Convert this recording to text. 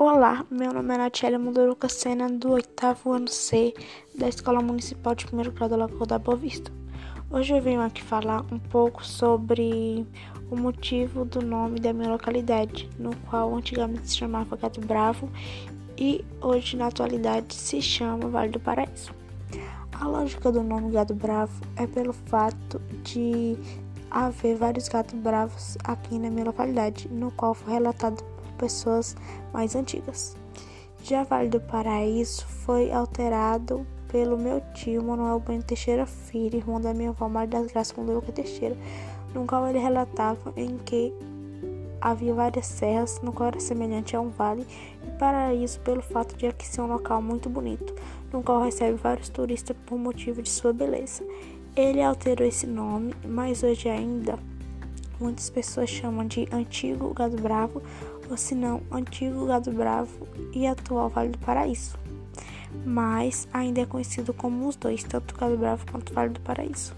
Olá, meu nome é Natiele Munduruca Sena, do oitavo ano C da Escola Municipal de Primeiro Grau da Lagoa da Boa Vista. Hoje eu venho aqui falar um pouco sobre o motivo do nome da minha localidade, no qual antigamente se chamava Gato Bravo e hoje na atualidade se chama Vale do Paraíso. A lógica do nome Gato Bravo é pelo fato de haver vários gatos bravos aqui na minha localidade, no qual foi relatado pessoas mais antigas. Já Vale do Paraíso foi alterado pelo meu tio Manuel Bueno Teixeira Filho, irmão da minha avó Maria das Graças Munduruca Teixeira, no qual ele relatava em que havia várias serras, no qual era semelhante a um vale, e paraíso pelo fato de aqui ser um local muito bonito, no qual recebe vários turistas por motivo de sua beleza. Ele alterou esse nome, mas hoje ainda muitas pessoas chamam de Antigo Gado Bravo, ou se não, Antigo Gado Bravo e atual Vale do Paraíso. Mas ainda é conhecido como os dois, tanto Gado Bravo quanto Vale do Paraíso.